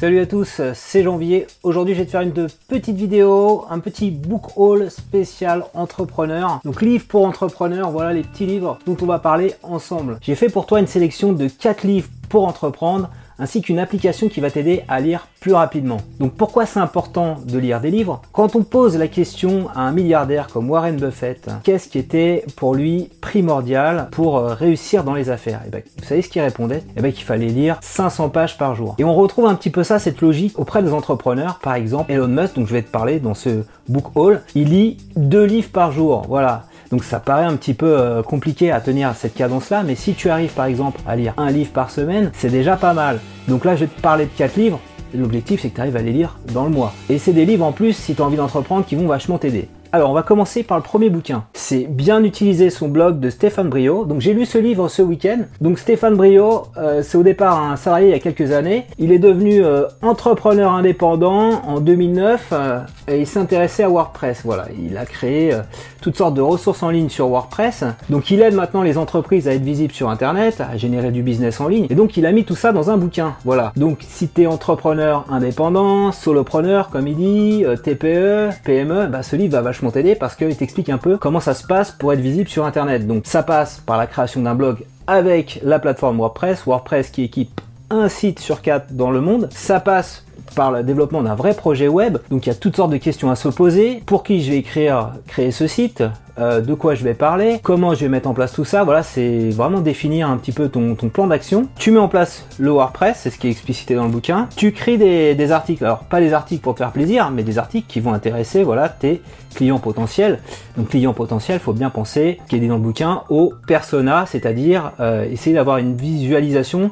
Salut à tous, c'est Janvier. Aujourd'hui, je vais te faire une petite vidéo, un petit book haul spécial entrepreneur. Donc, livre pour entrepreneurs, voilà les petits livres dont on va parler ensemble. J'ai fait pour toi une sélection de 4 livres pour entreprendre ainsi qu'une application qui va t'aider à lire plus rapidement. Donc pourquoi c'est important de lire des livres? Quand on pose la question à un milliardaire comme Warren Buffett, qu'est-ce qui était pour lui primordial pour euh, réussir dans les affaires? Et eh ben, Vous savez ce qu'il répondait? Et eh ben, Qu'il fallait lire 500 pages par jour. Et on retrouve un petit peu ça, cette logique auprès des entrepreneurs. Par exemple, Elon Musk, donc je vais te parler dans ce book haul, il lit deux livres par jour. Voilà. Donc ça paraît un petit peu euh, compliqué à tenir cette cadence-là, mais si tu arrives par exemple à lire un livre par semaine, c'est déjà pas mal. Donc là, je vais te parler de 4 livres. L'objectif, c'est que tu arrives à les lire dans le mois. Et c'est des livres en plus, si tu as envie d'entreprendre, qui vont vachement t'aider. Alors, on va commencer par le premier bouquin. C'est Bien utiliser son blog de Stéphane Brio. Donc, j'ai lu ce livre ce week-end. Donc, Stéphane Brio, euh, c'est au départ un salarié il y a quelques années. Il est devenu euh, entrepreneur indépendant en 2009 euh, et il s'intéressait à WordPress. Voilà, il a créé toutes sortes de ressources en ligne sur WordPress. Donc, il aide maintenant les entreprises à être visibles sur Internet, à générer du business en ligne. Et donc, il a mis tout ça dans un bouquin. Voilà. Donc, si tu es entrepreneur indépendant, solopreneur, comme il dit, TPE, PME, bah, ce livre va vachement t'aider parce qu'il t'explique un peu comment ça se passe pour être visible sur Internet. Donc ça passe par la création d'un blog avec la plateforme WordPress, WordPress qui équipe un site sur quatre dans le monde. Ça passe par le développement d'un vrai projet web. Donc il y a toutes sortes de questions à se poser. Pour qui je vais écrire, créer ce site? Euh, de quoi je vais parler, comment je vais mettre en place tout ça. Voilà, c'est vraiment définir un petit peu ton, plan d'action. Tu mets en place le WordPress, c'est ce qui est explicité dans le bouquin. Tu crées des, articles, alors pas des articles pour te faire plaisir, mais des articles qui vont intéresser voilà, tes clients potentiels. Donc clients potentiels, faut bien penser, qui est dit dans le bouquin, au persona, c'est-à-dire euh, essayer d'avoir une visualisation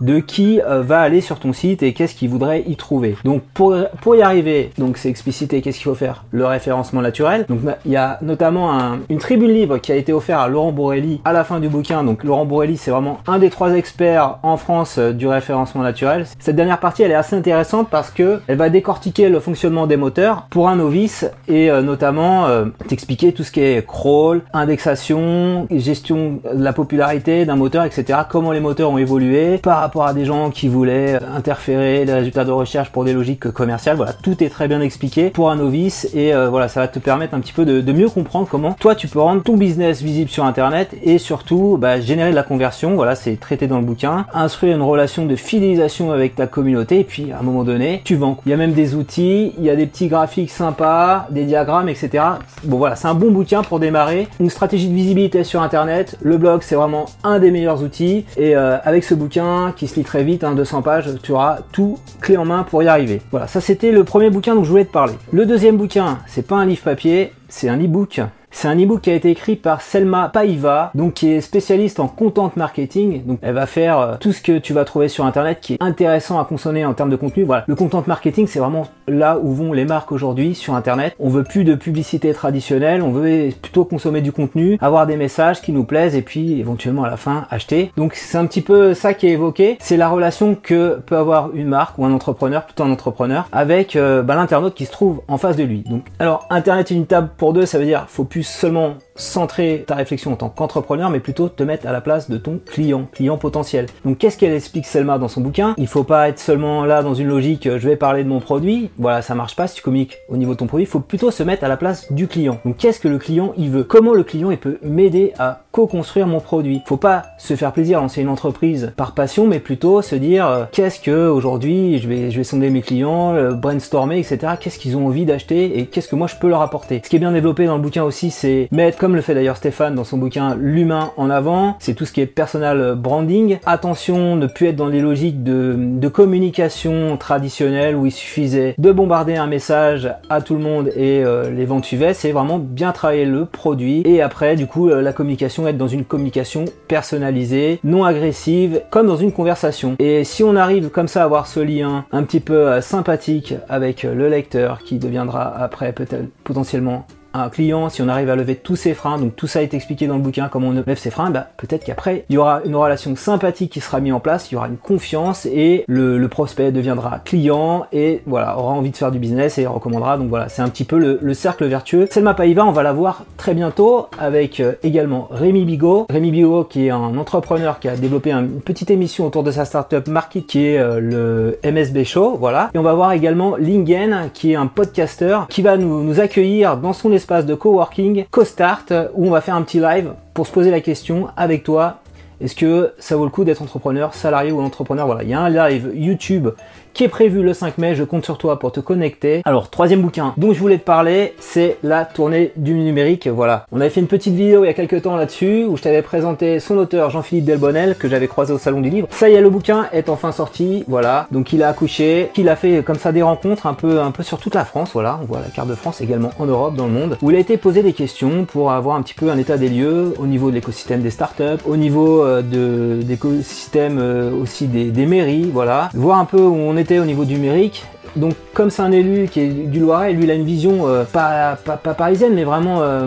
de qui euh, va aller sur ton site et qu'est-ce qu'il voudrait y trouver. Donc pour, pour y arriver, donc c'est explicité qu'est-ce qu'il faut faire? Le référencement naturel. Donc il y a notamment une tribune libre qui a été offerte à Laurent Borelli à la fin du bouquin. Donc Laurent Borelli c'est vraiment un des trois experts en France euh, du référencement naturel. Cette dernière partie elle est assez intéressante parce que elle va décortiquer le fonctionnement des moteurs pour un novice et euh, notamment t'expliquer tout ce qui est crawl, indexation, gestion de la popularité d'un moteur, etc. Comment les moteurs ont évolué par rapport à des gens qui voulaient interférer les résultats de recherche pour des logiques commerciales. Voilà, tout est très bien expliqué pour un novice et euh, voilà, ça va te permettre un petit peu de, mieux comprendre comment toi tu peux rendre ton business visible sur Internet et surtout bah, générer de la conversion. Voilà, c'est traité dans le bouquin. Instruire une relation de fidélisation avec ta communauté et puis à un moment donné, tu vends. Il y a même des outils, il y a des petits graphiques sympas, des diagrammes, etc. Bon voilà, c'est un bon bouquin pour démarrer. Une stratégie de visibilité sur Internet. Le blog, c'est vraiment un des meilleurs outils et euh, avec ce bouquin qui se lit très vite, 200 hein, pages, tu auras tout clé en main pour y arriver. Voilà, ça c'était le premier bouquin dont je voulais te parler. Le deuxième bouquin, c'est pas un livre papier, c'est un e-book c'est un ebook qui a été écrit par Selma Paiva, donc qui est spécialiste en content marketing. Donc elle va faire euh, tout ce que tu vas trouver sur internet qui est intéressant à consommer en termes de contenu. Voilà, le content marketing, c'est vraiment là où vont les marques aujourd'hui sur internet. On veut plus de publicité traditionnelle, on veut plutôt consommer du contenu, avoir des messages qui nous plaisent et puis éventuellement à la fin acheter. Donc c'est un petit peu ça qui est évoqué. C'est la relation que peut avoir une marque ou un entrepreneur, plutôt un entrepreneur, avec euh, bah, l'internaute qui se trouve en face de lui. Donc alors internet une table pour deux, ça veut dire faut plus seulement centrer ta réflexion en tant qu'entrepreneur, mais plutôt te mettre à la place de ton client, client potentiel. Donc qu'est-ce qu'elle explique Selma dans son bouquin? Il faut pas être seulement là dans une logique euh, je vais parler de mon produit, voilà ça marche pas si tu communiques au niveau de ton produit, il faut plutôt se mettre à la place du client. Donc qu'est-ce que le client il veut? Comment le client il peut m'aider à co-construire mon produit? Faut pas se faire plaisir lancer une entreprise par passion, mais plutôt se dire euh, qu'est-ce que aujourd'hui je vais je vais sonder mes clients, euh, brainstormer etc. Qu'est-ce qu'ils ont envie d'acheter et qu'est-ce que moi je peux leur apporter? Ce qui est bien développé dans le bouquin aussi c'est mettre comme le fait d'ailleurs Stéphane dans son bouquin L'humain en avant, c'est tout ce qui est personal branding. Attention, ne plus être dans les logiques de, communication traditionnelle où il suffisait de bombarder un message à tout le monde et euh, les ventes suivaient, c'est vraiment bien travailler le produit et après du coup euh, la communication être dans une communication personnalisée, non agressive, comme dans une conversation. Et si on arrive comme ça à avoir ce lien un petit peu euh, sympathique avec le lecteur qui deviendra après peut-être potentiellement un client, si on arrive à lever tous ses freins, donc tout ça est expliqué dans le bouquin, comment on lève ses freins, bah, peut-être qu'après, il y aura une relation sympathique qui sera mise en place, il y aura une confiance et le, prospect deviendra client et voilà, aura envie de faire du business et recommandera. Donc voilà, c'est un petit peu le, cercle vertueux. Selma Paiva, on va la voir très bientôt avec euh, également Rémi Bigot. Rémi Bigot qui est un entrepreneur qui a développé une petite émission autour de sa startup Market qui est euh, le MSB Show. Voilà. Et on va voir également Lingen qui est un podcaster qui va nous, nous accueillir dans son espace de coworking CoStart où on va faire un petit live pour se poser la question avec toi est-ce que ça vaut le coup d'être entrepreneur, salarié ou entrepreneur? Voilà, il y a un live YouTube qui est prévu le 5 mai. Je compte sur toi pour te connecter. Alors, troisième bouquin dont je voulais te parler, c'est la tournée du numérique. Voilà. On avait fait une petite vidéo il y a quelques temps là-dessus où je t'avais présenté son auteur Jean-Philippe Delbonnel que j'avais croisé au salon du livre. Ça y est, le bouquin est enfin sorti. Voilà. Donc, il a accouché, qu'il a fait comme ça des rencontres un peu, un peu sur toute la France. Voilà. On voit la carte de France également en Europe, dans le monde, où il a été posé des questions pour avoir un petit peu un état des lieux au niveau de l'écosystème des startups, au niveau euh, de d'écosystème euh, aussi des, des mairies. Voilà. Voir un peu où on est au niveau numérique donc comme c'est un élu qui est du Loiret, lui il a une vision euh, pas, pas, parisienne, mais vraiment euh,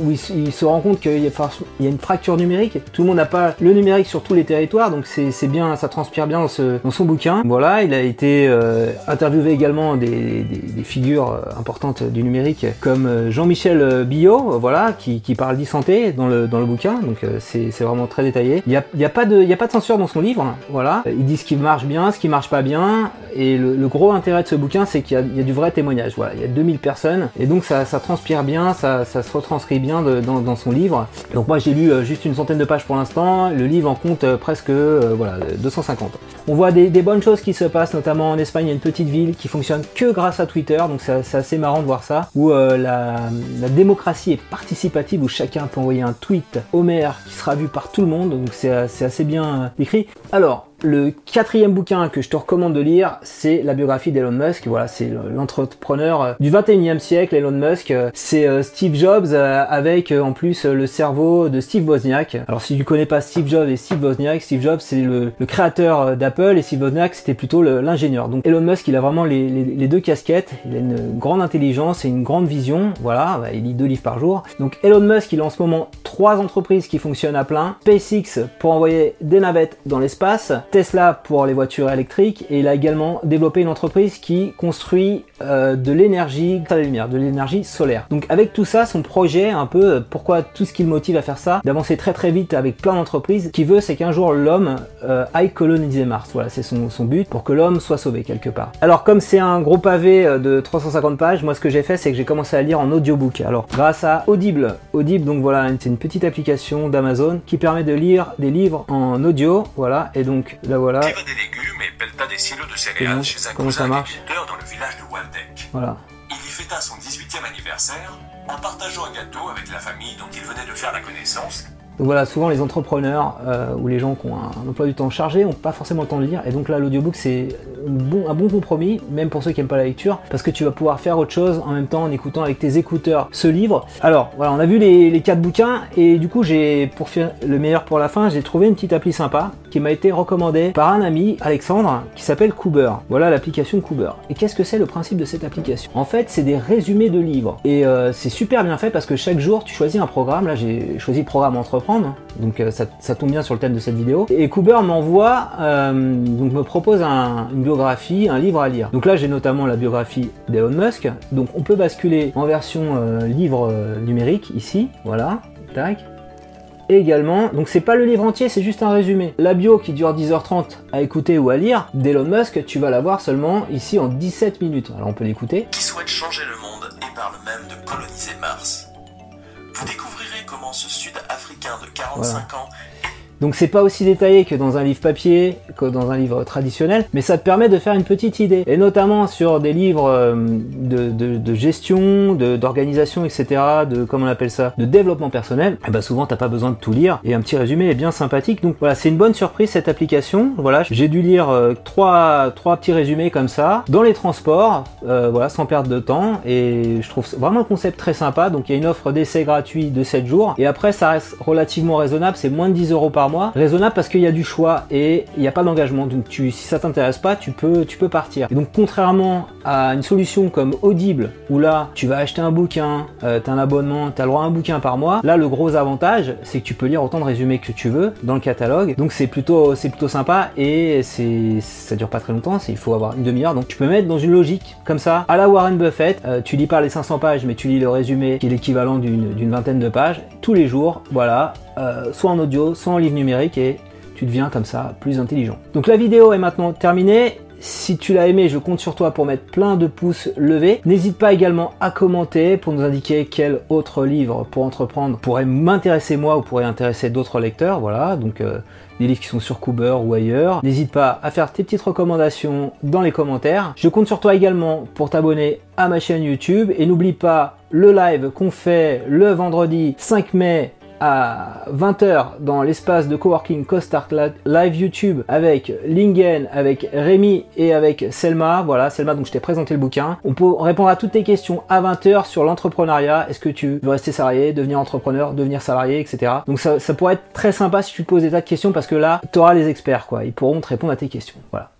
où il, se rend compte qu'il y, a une fracture numérique. Tout le monde n'a pas le numérique sur tous les territoires, donc c'est bien, ça transpire bien dans, son bouquin. Voilà, il a été euh, interviewé également des, figures importantes du numérique comme Jean-Michel Billot, voilà, qui, parle d'e-santé dans le, dans le bouquin, donc c'est vraiment très détaillé. Il n'y a, a, pas de, a pas de censure dans son livre, voilà. Il dit ce qui marche bien, ce qui marche pas bien, et le gros intérêt ce bouquin, c'est qu'il y, a du vrai témoignage. Voilà, il y a 2000 personnes et donc ça, transpire bien, ça, se retranscrit bien dans, son livre. Donc moi j'ai lu euh, juste une centaine de pages pour l'instant. Le livre en compte euh, presque euh, voilà 250. On voit des, bonnes choses qui se passent, notamment en Espagne, il y a une petite ville qui fonctionne que grâce à Twitter, donc c'est assez marrant de voir ça. Où la, démocratie est participative, où chacun peut envoyer un tweet au maire qui sera vu par tout le monde. Donc c'est assez bien écrit. Alors le quatrième bouquin que je te recommande de lire, c'est la biographie d'Elon Musk. Voilà, c'est l'entrepreneur euh, du 21e siècle, Elon Musk. C'est euh, Steve Jobs euh, avec en plus le cerveau de Steve Wozniak. Alors si tu connais pas Steve Jobs et Steve Wozniak, Steve Jobs c'est le, créateur d'Apple et Steve Wozniak c'était plutôt l'ingénieur. Donc Elon Musk il a vraiment les, deux casquettes. Il a une grande intelligence et une grande vision. Voilà, bah, il lit deux livres par jour. Donc Elon Musk il a en ce moment trois entreprises qui fonctionnent à plein. SpaceX pour envoyer des navettes dans l'espace. Tesla pour les voitures électriques et il a également développé une entreprise qui construit euh, de l'énergie à la lumière, de l'énergie solaire. Donc avec tout ça, son projet, un peu, euh, pourquoi tout ce qui le motive à faire ça, d'avancer très très vite avec plein d'entreprises, qui veut c'est qu'un jour l'homme euh, aille coloniser Mars. Voilà, c'est son, son, but pour que l'homme soit sauvé quelque part. Alors comme c'est un gros pavé de 350 pages, moi ce que j'ai fait c'est que j'ai commencé à lire en audiobook. Alors grâce à Audible, Audible donc voilà, c'est une petite application d'Amazon qui permet de lire des livres en audio, voilà, et donc Là voilà. des légumes et pelletas des silos de céréales chez un comment ça marche dans le village de Voilà. Il y fêta son 18e anniversaire en partageant un gâteau avec la famille dont il venait de faire la connaissance donc voilà, souvent les entrepreneurs euh, ou les gens qui ont un, emploi du temps chargé n'ont pas forcément le temps de lire. Et donc là, l'audiobook, c'est bon, un bon compromis, même pour ceux qui n'aiment pas la lecture, parce que tu vas pouvoir faire autre chose en même temps en écoutant avec tes écouteurs ce livre. Alors voilà, on a vu les, les quatre bouquins, et du coup, j'ai pour faire le meilleur pour la fin, j'ai trouvé une petite appli sympa qui m'a été recommandée par un ami, Alexandre, qui s'appelle Cooper. Voilà l'application Cooper. Et qu'est-ce que c'est le principe de cette application? En fait, c'est des résumés de livres. Et euh, c'est super bien fait parce que chaque jour, tu choisis un programme. Là, j'ai choisi le programme entre donc euh, ça, tombe bien sur le thème de cette vidéo. Et Cooper m'envoie, euh, donc me propose une biographie, un livre à lire. Donc là j'ai notamment la biographie d'Elon Musk. Donc on peut basculer en version livre numérique ici, voilà, tac. Également, donc c'est pas le livre entier, c'est juste un résumé. La bio qui dure 10h30 à écouter ou à lire d'Elon Musk, tu vas la voir seulement ici en 17 minutes. Alors on peut l'écouter. Qui souhaite changer le monde et parle même de coloniser Mars. Vous découvrirez comment ce Sud-Africain de 45 ans donc c'est pas aussi détaillé que dans un livre papier, que dans un livre traditionnel, mais ça te permet de faire une petite idée. Et notamment sur des livres euh, de, gestion, d'organisation, etc., de comment on appelle ça, de développement personnel, et bah souvent t'as pas besoin de tout lire. Et un petit résumé est bien sympathique. Donc voilà, c'est une bonne surprise cette application. Voilà, j'ai dû lire euh, trois, trois petits résumés comme ça, dans les transports, euh, voilà, sans perdre de temps. Et je trouve vraiment le concept très sympa. Donc il y a une offre d'essai gratuit de 7 jours. Et après ça reste relativement raisonnable, c'est moins de 10 euros par mois Raisonnable parce qu'il y a du choix et il n'y a pas d'engagement. Donc tu, si ça t'intéresse pas, tu peux, tu peux partir. Et donc contrairement à une solution comme Audible, où là tu vas acheter un bouquin, euh, un abonnement, tu as le droit à un bouquin par mois, là le gros avantage c'est que tu peux lire autant de résumés que tu veux dans le catalogue. Donc c'est plutôt, c'est plutôt sympa et c'est, ça dure pas très longtemps, il faut avoir une demi-heure. Donc tu peux mettre dans une logique comme ça, à la Warren Buffett, euh, tu lis pas les 500 pages mais tu lis le résumé qui est l'équivalent d'une vingtaine de pages tous les jours, voilà, euh, soit en audio, soit en livre numérique et tu deviens comme ça plus intelligent. Donc la vidéo est maintenant terminée. Si tu l'as aimé, je compte sur toi pour mettre plein de pouces levés. N'hésite pas également à commenter pour nous indiquer quel autre livre pour entreprendre pourrait m'intéresser moi ou pourrait intéresser d'autres lecteurs. Voilà, donc euh, des livres qui sont sur Cooper ou ailleurs. N'hésite pas à faire tes petites recommandations dans les commentaires. Je compte sur toi également pour t'abonner à ma chaîne YouTube et n'oublie pas le live qu'on fait le vendredi 5 mai à 20h dans l'espace de coworking CoStart live YouTube avec Lingen, avec Rémi et avec Selma. Voilà, Selma, donc je t'ai présenté le bouquin. On peut répondre à toutes tes questions à 20h sur l'entrepreneuriat. Est-ce que tu veux rester salarié, devenir entrepreneur, devenir salarié, etc. Donc ça, ça pourrait être très sympa si tu poses des tas de questions parce que là, tu auras les experts, quoi. Ils pourront te répondre à tes questions. Voilà.